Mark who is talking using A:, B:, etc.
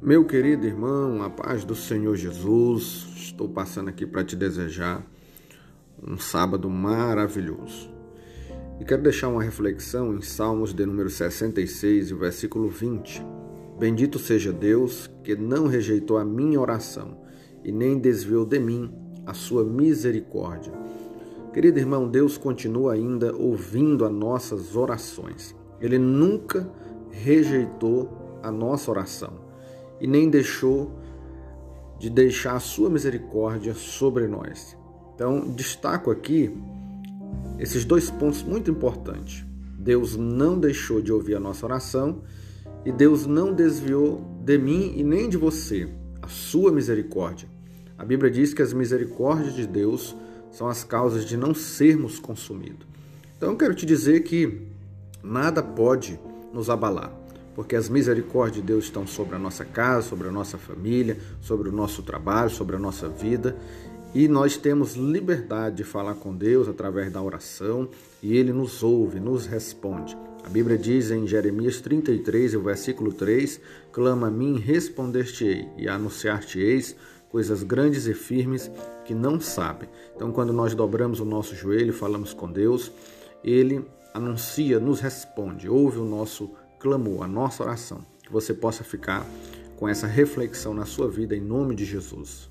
A: Meu querido irmão, a paz do Senhor Jesus, estou passando aqui para te desejar um sábado maravilhoso. E quero deixar uma reflexão em Salmos de número 66, versículo 20. Bendito seja Deus que não rejeitou a minha oração e nem desviou de mim a sua misericórdia. Querido irmão, Deus continua ainda ouvindo as nossas orações. Ele nunca rejeitou a nossa oração e nem deixou de deixar a sua misericórdia sobre nós. Então, destaco aqui esses dois pontos muito importantes. Deus não deixou de ouvir a nossa oração e Deus não desviou de mim e nem de você a sua misericórdia. A Bíblia diz que as misericórdias de Deus são as causas de não sermos consumidos. Então, eu quero te dizer que nada pode nos abalar porque as misericórdias de Deus estão sobre a nossa casa, sobre a nossa família, sobre o nosso trabalho, sobre a nossa vida. E nós temos liberdade de falar com Deus através da oração e Ele nos ouve, nos responde. A Bíblia diz em Jeremias 33, o versículo 3: Clama a mim, responder-te-ei, e anunciar-te-eis coisas grandes e firmes que não sabem. Então, quando nós dobramos o nosso joelho, falamos com Deus, Ele anuncia, nos responde, ouve o nosso clamou, a nossa oração. Que você possa ficar com essa reflexão na sua vida em nome de Jesus.